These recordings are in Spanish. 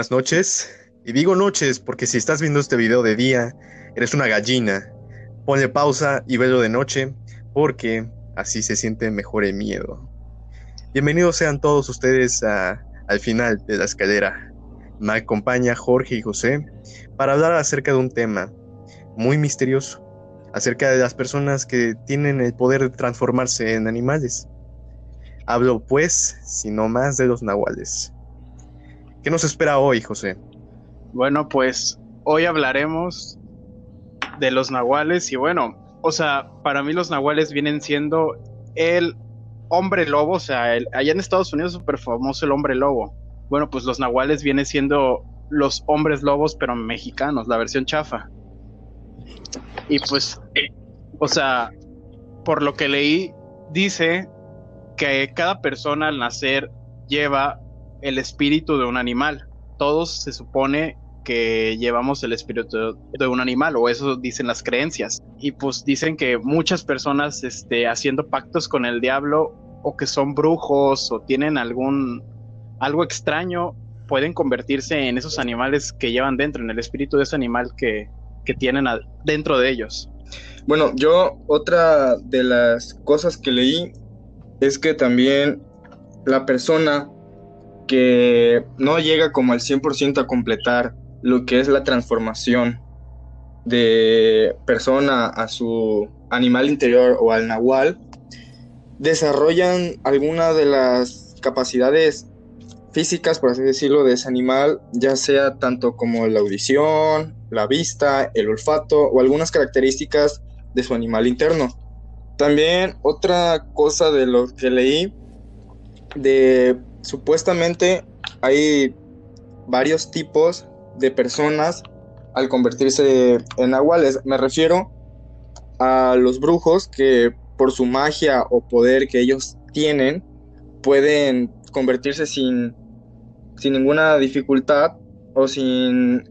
Buenas noches. Y digo noches porque si estás viendo este video de día, eres una gallina. Ponle pausa y velo de noche porque así se siente mejor el miedo. Bienvenidos sean todos ustedes al final de la escalera. Me acompaña Jorge y José para hablar acerca de un tema muy misterioso, acerca de las personas que tienen el poder de transformarse en animales. Hablo pues, sino más de los nahuales. ¿Qué nos espera hoy, José? Bueno, pues hoy hablaremos de los nahuales y bueno, o sea, para mí los nahuales vienen siendo el hombre lobo, o sea, allá en Estados Unidos es súper famoso el hombre lobo. Bueno, pues los nahuales vienen siendo los hombres lobos, pero mexicanos, la versión chafa. Y pues, o sea, por lo que leí, dice que cada persona al nacer lleva el espíritu de un animal. Todos se supone que llevamos el espíritu de un animal, o eso dicen las creencias. Y pues dicen que muchas personas este, haciendo pactos con el diablo, o que son brujos, o tienen algún algo extraño, pueden convertirse en esos animales que llevan dentro, en el espíritu de ese animal que, que tienen dentro de ellos. Bueno, yo otra de las cosas que leí es que también la persona que no llega como al 100% a completar lo que es la transformación de persona a su animal interior o al nahual, desarrollan alguna de las capacidades físicas, por así decirlo, de ese animal, ya sea tanto como la audición, la vista, el olfato o algunas características de su animal interno. También otra cosa de lo que leí, de supuestamente hay varios tipos de personas al convertirse en nahuales. Me refiero a los brujos que por su magia o poder que ellos tienen pueden convertirse sin, sin ninguna dificultad o sin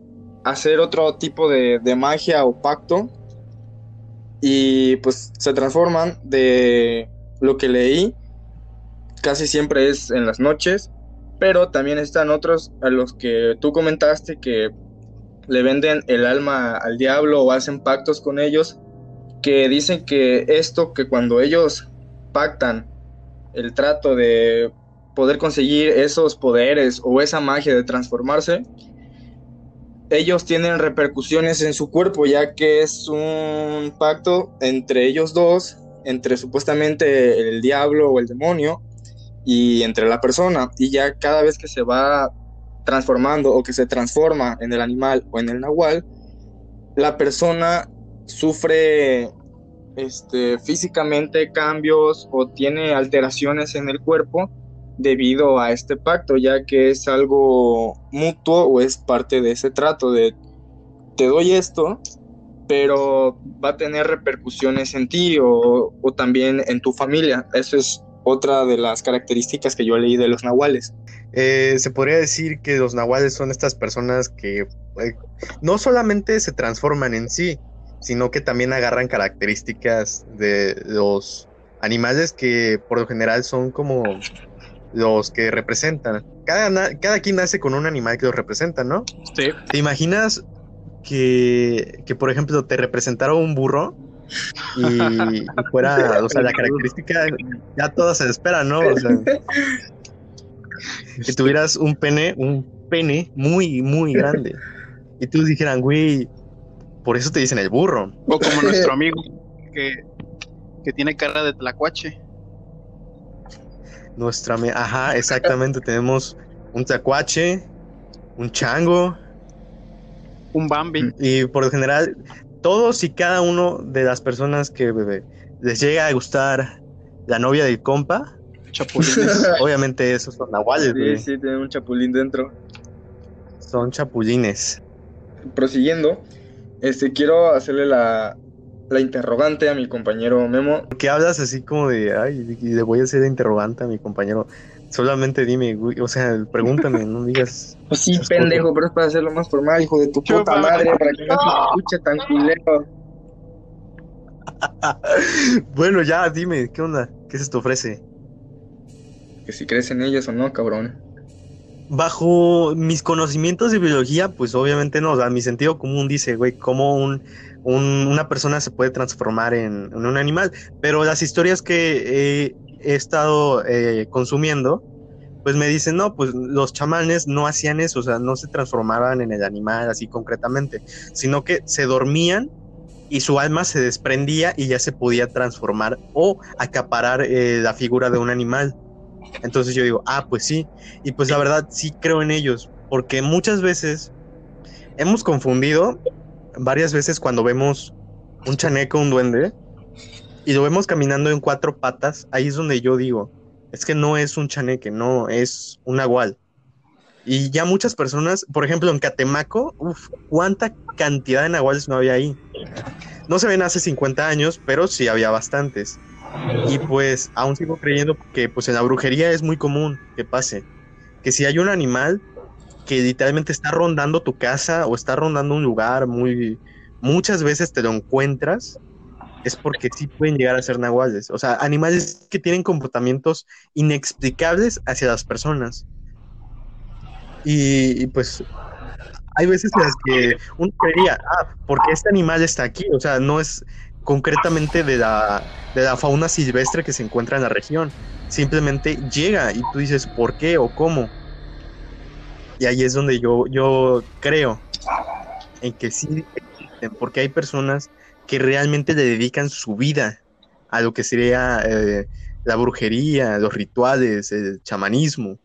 hacer otro tipo de, de magia o pacto y pues se transforman de lo que leí casi siempre es en las noches pero también están otros a los que tú comentaste que le venden el alma al diablo o hacen pactos con ellos, que dicen que esto, que cuando ellos pactan el trato de poder conseguir esos poderes o esa magia de transformarse, ellos tienen repercusiones en su cuerpo, ya que es un pacto entre ellos dos, entre supuestamente el diablo o el demonio, y entre la persona. Y ya cada vez que se va transformando o que se transforma en el animal o en el nahual, la persona sufre este, físicamente cambios o tiene alteraciones en el cuerpo debido a este pacto, ya que es algo mutuo o es parte de ese trato de te doy esto, pero va a tener repercusiones en ti o, o también en tu familia. Eso es otra de las características que yo leí de los nahuales. Eh, se podría decir que los nahuales son estas personas que eh, no solamente se transforman en sí, sino que también agarran características de los animales que por lo general son como los que representan. Cada, cada quien nace con un animal que los representa, ¿no? Sí. ¿Te imaginas que, que por ejemplo, te representara un burro? Y, fuera, o sea, la característica ya todas se espera, ¿no? O sea, que tuvieras un pene, un pene muy, muy grande. Y tú dijeran, güey, por eso te dicen el burro. O como nuestro amigo que, que tiene cara de tlacuache. Nuestra, ajá, exactamente, tenemos un tlacuache, un chango. Un Bambi. Y por lo general, todos y cada uno de las personas que les llega a gustar la novia del compa, chapulines, obviamente esos son nahuales, Sí, sí, tienen un chapulín dentro. Son chapulines. Prosiguiendo, este, quiero hacerle la, la interrogante a mi compañero Memo. ¿Por qué hablas así como de, ay, le voy a hacer la interrogante a mi compañero? Solamente dime, güey, o sea, pregúntame, no digas. Pues sí, pendejo, pero es para hacerlo más formal, hijo de tu puta madre, para que no se escuche tan culero. bueno, ya, dime, ¿qué onda? ¿Qué se te ofrece? Que si crees en ellos o no, cabrón. bajo mis conocimientos de biología, pues obviamente no, o sea, mi sentido común dice, güey, cómo un, una persona se puede transformar en, un animal, pero las historias que he estado eh, consumiendo, pues me dicen, no, pues los chamanes no hacían eso, o sea, no se transformaban en el animal así concretamente, sino que se dormían y su alma se desprendía y ya se podía transformar o acaparar eh, la figura de un animal. Entonces yo digo, ah, pues sí. Y pues la verdad sí creo en ellos, porque muchas veces hemos confundido, varias veces cuando vemos un chaneco, un duende, y lo vemos caminando en cuatro patas, ahí es donde yo digo, es que no es un chaneque, no, es un agual. Y ya muchas personas, por ejemplo, en Catemaco, uff, cuánta cantidad de nahuales no había ahí. No se ven hace 50 años, pero sí había bastantes. Y pues aún sigo creyendo que pues en la brujería es muy común que pase. Que si hay un animal que literalmente está rondando tu casa o está rondando un lugar muy... Muchas veces te lo encuentras, es porque sí pueden llegar a ser nahuales. O sea, animales que tienen comportamientos inexplicables hacia las personas. Y, pues hay veces en las que uno creería, ah, porque este animal está aquí, o sea, no es, concretamente de la, de la fauna silvestre que se encuentra en la región. Simplemente llega y tú dices, ¿por qué o cómo? Y ahí es donde yo, yo creo en que sí existen, porque hay personas que realmente le dedican su vida a lo que sería eh, la brujería, los rituales, el chamanismo.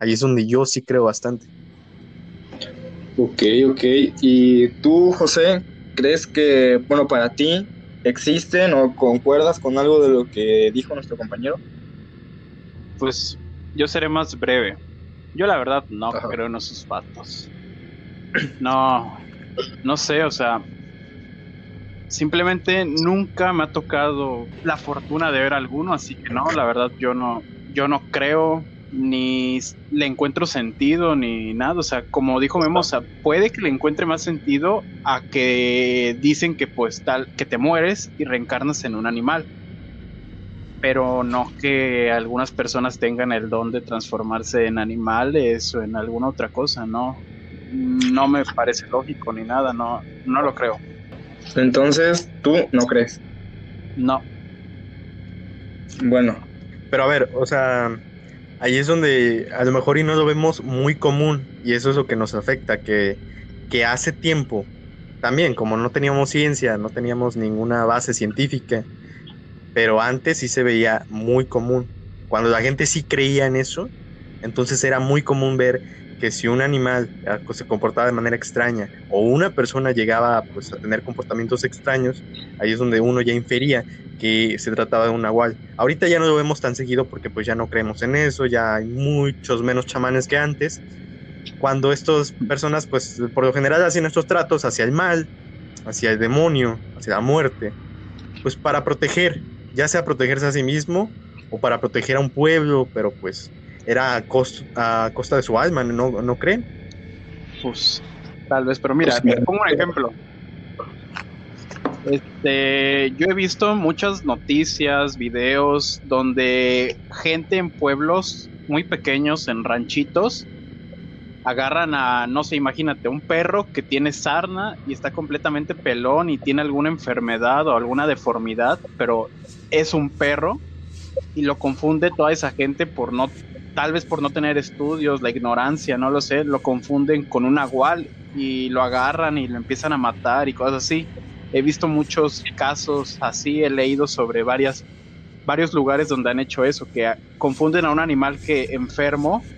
Ahí es donde yo sí creo bastante. Ok, ok. ¿Y tú, José, crees que, bueno, para ti, existen o concuerdas con algo de lo que dijo nuestro compañero? Pues yo seré más breve. Yo la verdad no creo en esos patos. No, no sé, o sea, simplemente nunca me ha tocado la fortuna de ver alguno, así que no, la verdad yo no, yo no creo ni le encuentro sentido ni nada. O sea, como dijo Memo, puede que le encuentre más sentido a que dicen que pues tal, que te mueres y reencarnas en un animal. Pero no que algunas personas tengan el don de transformarse en animales o en alguna otra cosa, no. No me parece lógico ni nada, no, no lo creo. Entonces, ¿tú no crees? No. Bueno. Pero a ver, o sea, ahí es donde a lo mejor y no lo vemos muy común y eso es lo que nos afecta, que, que hace tiempo también, como no teníamos ciencia, no teníamos ninguna base científica, pero antes sí se veía muy común. Cuando la gente sí creía en eso, entonces era muy común ver que si un animal ah, se comportaba de manera extraña o una persona llegaba pues, a tener comportamientos extraños, ahí es donde uno ya infería que se trataba de un nahual. Ahorita ya no lo vemos tan seguido porque pues ya no creemos en eso, ya hay muchos menos chamanes que antes. Cuando estas personas pues por lo general hacen estos tratos hacia el mal, hacia el demonio, hacia la muerte, pues para proteger, ya sea protegerse a sí mismo o para proteger a un pueblo, pero pues era a, costa de su alma, ¿no, ¿no creen? Pues tal vez, pero mira, pues, pongo un ejemplo. Este, yo he visto muchas noticias, videos donde gente en pueblos muy pequeños, en ranchitos, agarran a, no sé, imagínate, un perro que tiene sarna y está completamente pelón y tiene alguna enfermedad o alguna deformidad, pero es un perro y lo confunde toda esa gente por no, tal vez por no tener estudios, la ignorancia, no lo sé, lo confunden con un agual y lo agarran y lo empiezan a matar y cosas así. He visto muchos casos así, he leído sobre varias, varios lugares donde han hecho eso, que confunden a un animal que enfermo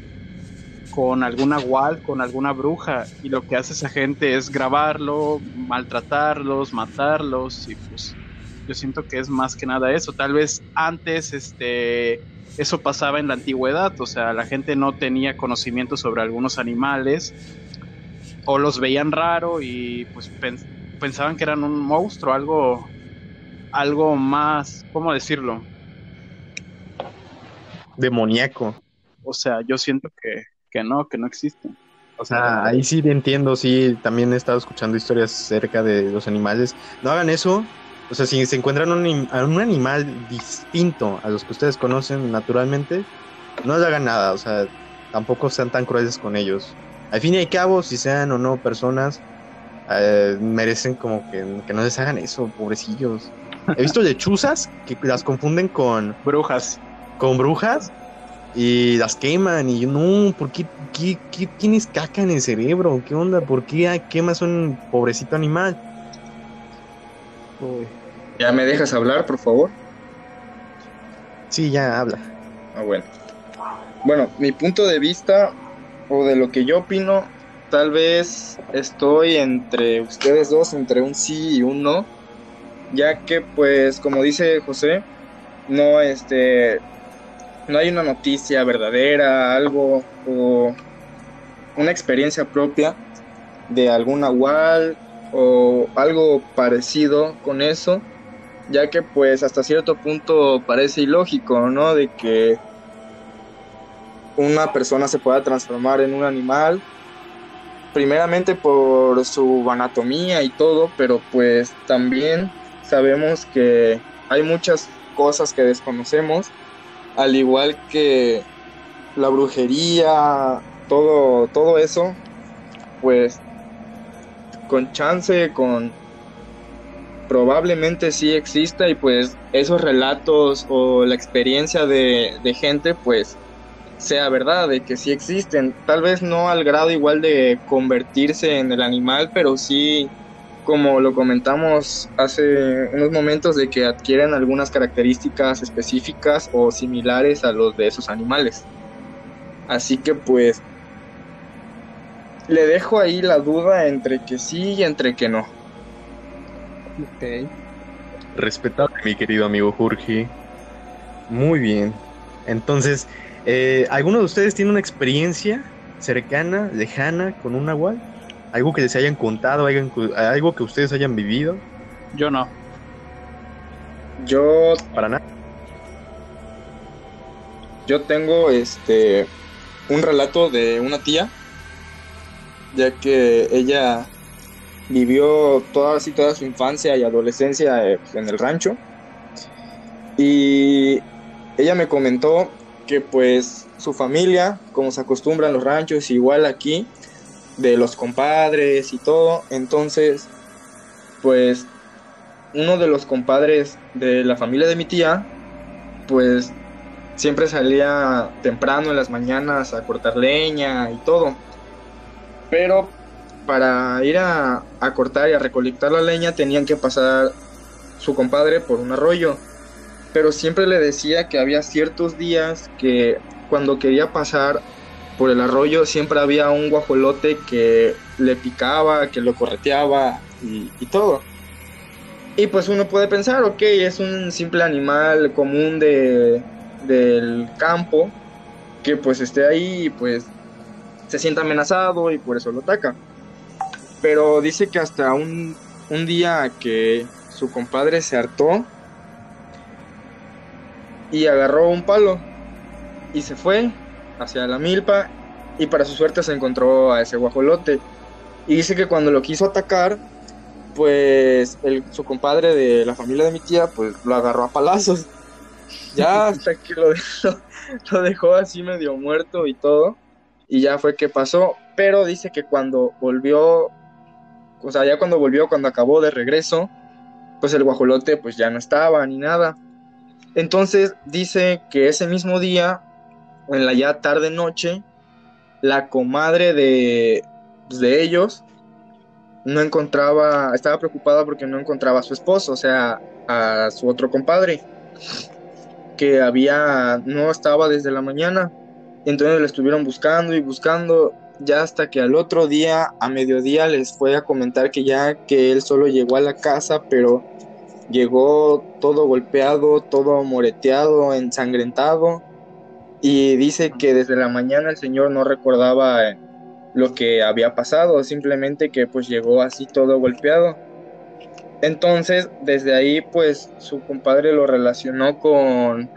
con alguna gual, con alguna bruja, y lo que hace esa gente es grabarlo, maltratarlos, matarlos, y pues yo siento que es más que nada eso. Tal vez antes este eso pasaba en la antigüedad, o sea, la gente no tenía conocimiento sobre algunos animales o los veían raro y pues pensaban que eran un monstruo, algo, algo más, ¿cómo decirlo? Demoníaco. O sea, yo siento que, que no, que no existen. O sea, ahí sí entiendo, sí, también he estado escuchando historias acerca de los animales. No hagan eso. O sea, si se encuentran un, un animal distinto a los que ustedes conocen naturalmente, no le hagan nada. O sea, tampoco sean tan crueles con ellos. Al fin y al cabo, si sean o no personas, eh, merecen como que, que no les hagan eso, pobrecillos. He visto lechuzas que las confunden con Brujas. con brujas y las queman. Y yo, no, ¿por qué, qué- qué tienes caca en el cerebro? ¿Qué onda? ¿Por qué quemas un pobrecito animal? Uy. ¿Ya me dejas hablar, por favor? Sí, ya habla. Ah, bueno. Bueno, mi punto de vista o de lo que yo opino, tal vez estoy entre ustedes dos, entre un sí y un no, ya que pues como dice José, no este no hay una noticia verdadera, algo o una experiencia propia de algún nahual o algo parecido con eso, ya que pues hasta cierto punto parece ilógico, ¿no? De que una persona se pueda transformar en un animal, primeramente por su anatomía y todo, pero pues también sabemos que hay muchas cosas que desconocemos, al igual que la brujería, todo, todo eso, pues con chance, con probablemente sí exista y pues esos relatos o la experiencia de, gente pues sea verdad, de que sí existen, tal vez no al grado igual de convertirse en el animal, pero sí como lo comentamos hace unos momentos de que adquieren algunas características específicas o similares a los de esos animales. Así que pues le dejo ahí la duda entre que sí y entre que no. Ok. Respetable, mi querido amigo Jorge. Muy bien. Entonces, eh, ¿alguno de ustedes tiene una experiencia cercana, lejana con un nahual? ¿Algo que les hayan contado, algo, algo que ustedes hayan vivido? Yo no. Yo Para nada. Yo tengo este un relato de una tía, ya que ella vivió toda así toda su infancia y adolescencia eh, en el rancho. Y ella me comentó que pues su familia, como se acostumbra en los ranchos, igual aquí, de los compadres y todo, entonces pues uno de los compadres de la familia de mi tía, pues siempre salía temprano en las mañanas a cortar leña y todo. Pero para ir a, cortar y a recolectar la leña tenían que pasar su compadre por un arroyo. Pero siempre le decía que había ciertos días que cuando quería pasar por el arroyo siempre había un guajolote que le picaba, que lo correteaba y, y todo. Y pues uno puede pensar, ok, es un simple animal común de, del campo que pues esté ahí y pues se sienta amenazado y por eso lo ataca. Pero dice que hasta un, un día que su compadre se hartó y agarró un palo y se fue hacia la milpa y para su suerte se encontró a ese guajolote. Y dice que cuando lo quiso atacar, pues el, su compadre de la familia de mi tía, pues lo agarró a palazos. Ya hasta que lo dejó, lo dejó así medio muerto y todo. Y ya fue que pasó. Pero dice que cuando volvió, o sea, ya cuando volvió, cuando acabó de regreso, pues el guajolote pues ya no estaba ni nada. Entonces dice que ese mismo día, en la ya tarde noche, la comadre de, pues, de ellos no encontraba, estaba preocupada porque no encontraba a su esposo, o sea, a su otro compadre, que había, no estaba desde la mañana. Entonces le estuvieron buscando y buscando, ya hasta que al otro día, a mediodía, les fue a comentar que ya que él solo llegó a la casa, pero llegó todo golpeado, todo moreteado, ensangrentado, y dice que desde la mañana el señor no recordaba lo que había pasado, simplemente que pues llegó así todo golpeado. Entonces, desde ahí pues su compadre lo relacionó con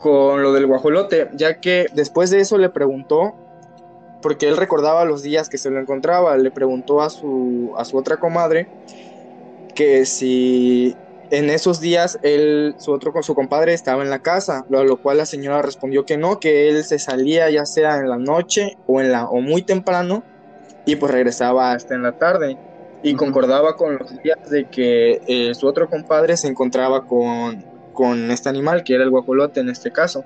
con lo del guajolote, ya que después de eso le preguntó porque él recordaba los días que se lo encontraba, le preguntó a su a su otra comadre que si en esos días él, su otro con su compadre estaba en la casa, lo, lo, cual la señora respondió que no, que él se salía ya sea en la noche o en la o muy temprano y pues regresaba hasta en la tarde. Y concordaba con los días de que eh, su otro compadre se encontraba con, con este animal que era el guajolote en este caso.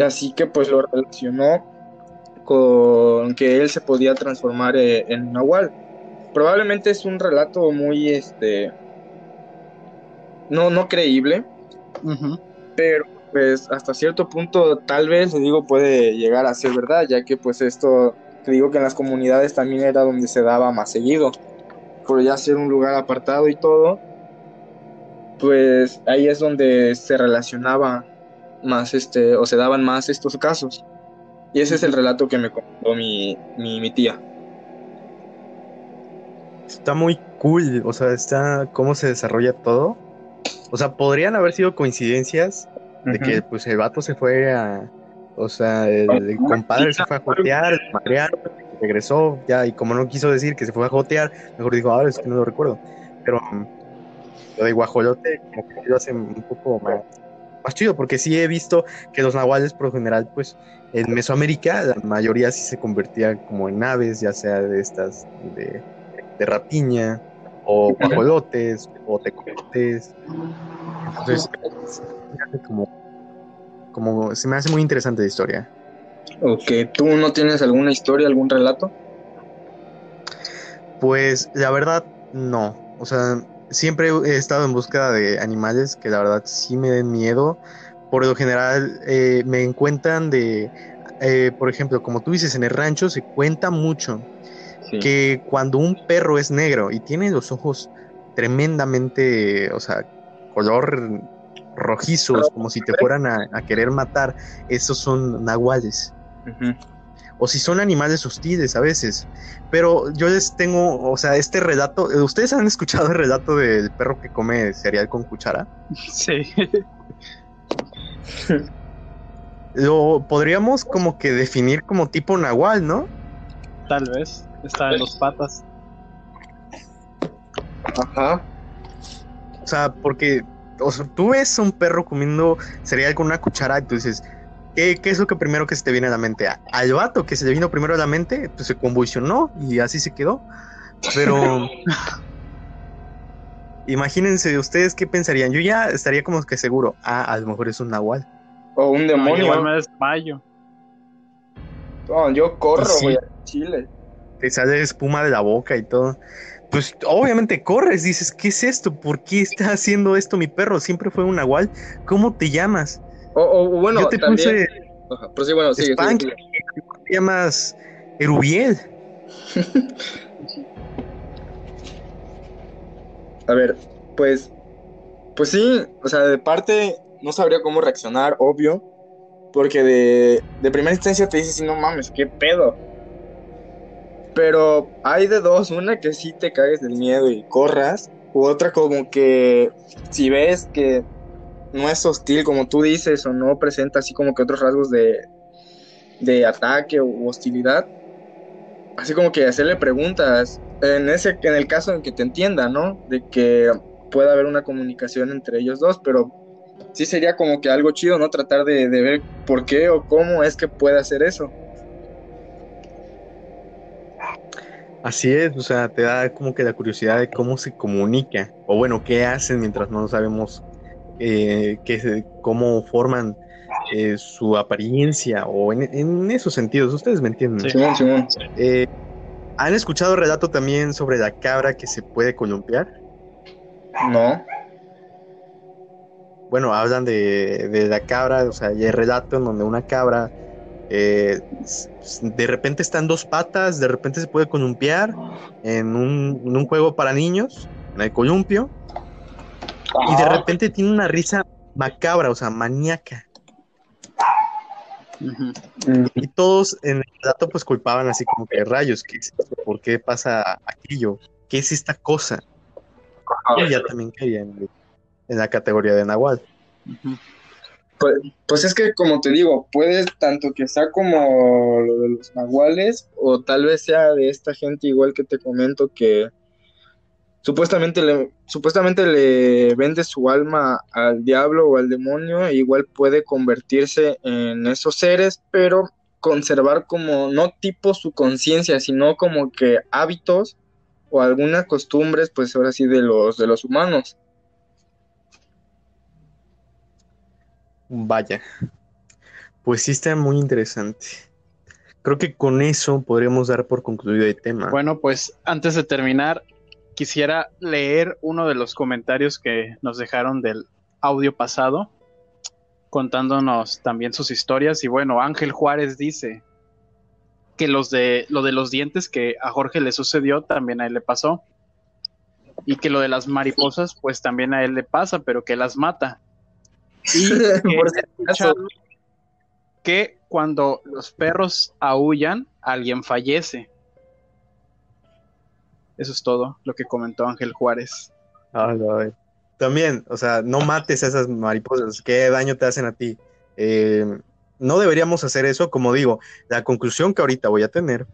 Así que pues lo relacionó con que él se podía transformar eh, en nahual. Probablemente es un relato muy este no, no creíble, pero pues hasta cierto punto tal vez, le digo, puede llegar a ser verdad, ya que pues esto, te digo que en las comunidades también era donde se daba más seguido, por ya ser un lugar apartado y todo, pues ahí es donde se relacionaba más, este, o se daban más estos casos. Y ese es el relato que me contó mi, mi, mi tía. Está muy cool, o sea, está cómo se desarrolla todo o sea, podrían haber sido coincidencias de que pues el vato se fue a. O sea, el, compadre se fue a jotear, regresó, ya, y como no quiso decir que se fue a jotear, mejor dijo, ahora es que no lo recuerdo. Pero mm, lo de guajolote, como que lo hace un poco más, más chido, porque sí he visto que los nahuales, por lo general, pues en Mesoamérica, la mayoría sí se convertía como en aves, ya sea de estas de, de rapiña, o guajolotes, o tecotes. Entonces, como, como se me hace muy interesante la historia. Ok, ¿tú no tienes alguna historia, algún relato? Pues la verdad, no. O sea, siempre he estado en búsqueda de animales que la verdad sí me den miedo. Por lo general, eh, me encuentran de, eh, por ejemplo, como tú dices, en el rancho se cuenta mucho que cuando un perro es negro y tiene los ojos tremendamente, o sea, color rojizos, como si te fueran a, querer matar, esos son nahuales. O si son animales hostiles a veces. Pero yo les tengo, o sea, este relato, ¿ustedes han escuchado el relato del perro que come cereal con cuchara? Sí. Lo podríamos como que definir como tipo nahual, ¿no? Tal vez. Está en los patas. Ajá. O sea, porque o sea, tú ves un perro comiendo cereal con una cuchara y tú dices, ¿qué, es lo que primero que se te viene a la mente? Al vato que se le vino primero a la mente, pues se convulsionó y así se quedó. Pero imagínense ustedes qué pensarían. Yo ya estaría como que seguro, ah, a lo mejor es un nahual. O un demonio. No, me desmayo. No, yo corro, pues güey, a Chile te sale espuma de la boca y todo. Pues obviamente corres, dices, ¿qué es esto? ¿Por qué está haciendo esto mi perro? Siempre fue un nahual. ¿Cómo te llamas? O, bueno, yo te puse. Pero sí, bueno, sigue, te llamas Erubiel. A ver, pues, pues sí, o sea, de parte no sabría cómo reaccionar, obvio, porque de, de primera instancia te dices, no mames, qué pedo. Pero hay de dos, una que sí te cagues del miedo y corras, u otra como que si ves que no es hostil como tú dices o no presenta así como que otros rasgos de, de ataque o hostilidad, así como que hacerle preguntas, en, ese, en el caso en que te entienda, ¿no? De que pueda haber una comunicación entre ellos dos, pero sí sería como que algo chido, ¿no? Tratar de, de ver por qué o cómo es que puede hacer eso. Así es, o sea, te da como que la curiosidad de cómo se comunica, o bueno, qué hacen mientras no sabemos eh, qué, cómo forman eh, su apariencia, o en, esos sentidos, ustedes me entienden. Sí, eh, ¿Han escuchado relato también sobre la cabra que se puede columpiar? No. Bueno, hablan de, de la cabra, o sea, hay relato en donde una cabra eh, de repente está en dos patas, de repente se puede columpiar en un, juego para niños, en el columpio, y de repente tiene una risa macabra, o sea, maníaca. Y todos en el dato pues culpaban así como que rayos, ¿qué ¿por qué pasa aquello? ¿Qué es esta cosa? Y ya también caía en, la categoría de Nahual. Pues, pues, es que, como te digo, puede tanto que sea como lo de los nahuales, o tal vez sea de esta gente igual que te comento que, supuestamente le, supuestamente le vende su alma al diablo o al demonio, e igual puede convertirse en esos seres, pero conservar como no tipo su conciencia, sino como que hábitos o algunas costumbres, pues ahora sí, de los, de los humanos. Vaya, pues sí está muy interesante. Creo que con eso podríamos dar por concluido el tema. Bueno, pues antes de terminar, quisiera leer uno de los comentarios que nos dejaron del audio pasado, contándonos también sus historias. Y bueno, Ángel Juárez dice que los de lo de los dientes que a Jorge le sucedió también a él le pasó. Y que lo de las mariposas, pues también a él le pasa, pero que las mata. Y que, que cuando los perros aullan, alguien fallece. Eso es todo lo que comentó Ángel Juárez. También, o sea, no mates a esas mariposas, qué daño te hacen a ti. Eh, no deberíamos hacer eso, como digo, la conclusión que ahorita voy a tener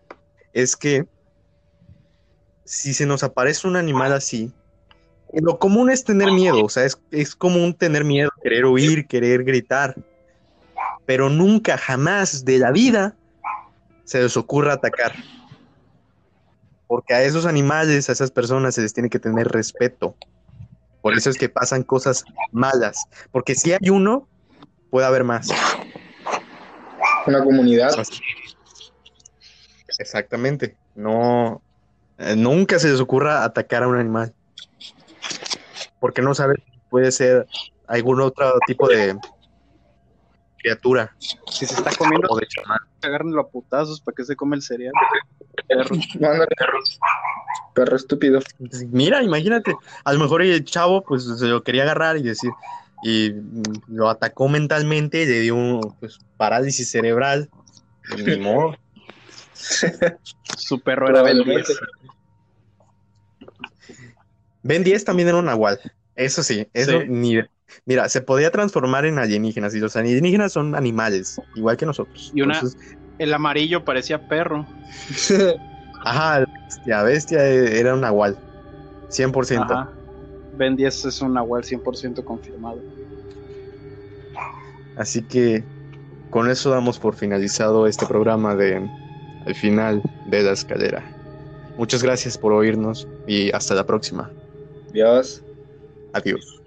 es que si se nos aparece un animal así, lo común es tener miedo, o sea, es, es común tener miedo, querer huir, querer gritar, pero nunca, jamás de la vida se les ocurra atacar. Porque a esos animales, a esas personas se les tiene que tener respeto. Por eso es que pasan cosas malas. Porque si hay uno, puede haber más. Una comunidad. Exactamente. No, eh, nunca se les ocurra atacar a un animal. Porque no sabe, puede ser algún otro tipo de criatura. Si se está comiendo, o de a putazos para que se come el cereal. Perro. perro. estúpido. Mira, imagínate, a lo mejor el chavo pues se lo quería agarrar y decir, y lo atacó mentalmente y le dio un, pues, parálisis cerebral. Ni modo. Su perro era Ben 10. Ben 10 también era un nahual. Eso sí, eso ni. Mira, se podía transformar en alienígenas y los alienígenas son animales, igual que nosotros. Y una, el amarillo parecía perro. Ajá, bestia, bestia era un nahual, 100%. Ajá. Ben 10 es un nahual 100% confirmado. Así que con eso damos por finalizado este programa de El final de la escalera. Muchas gracias por oírnos y hasta la próxima. Adiós. Adiós.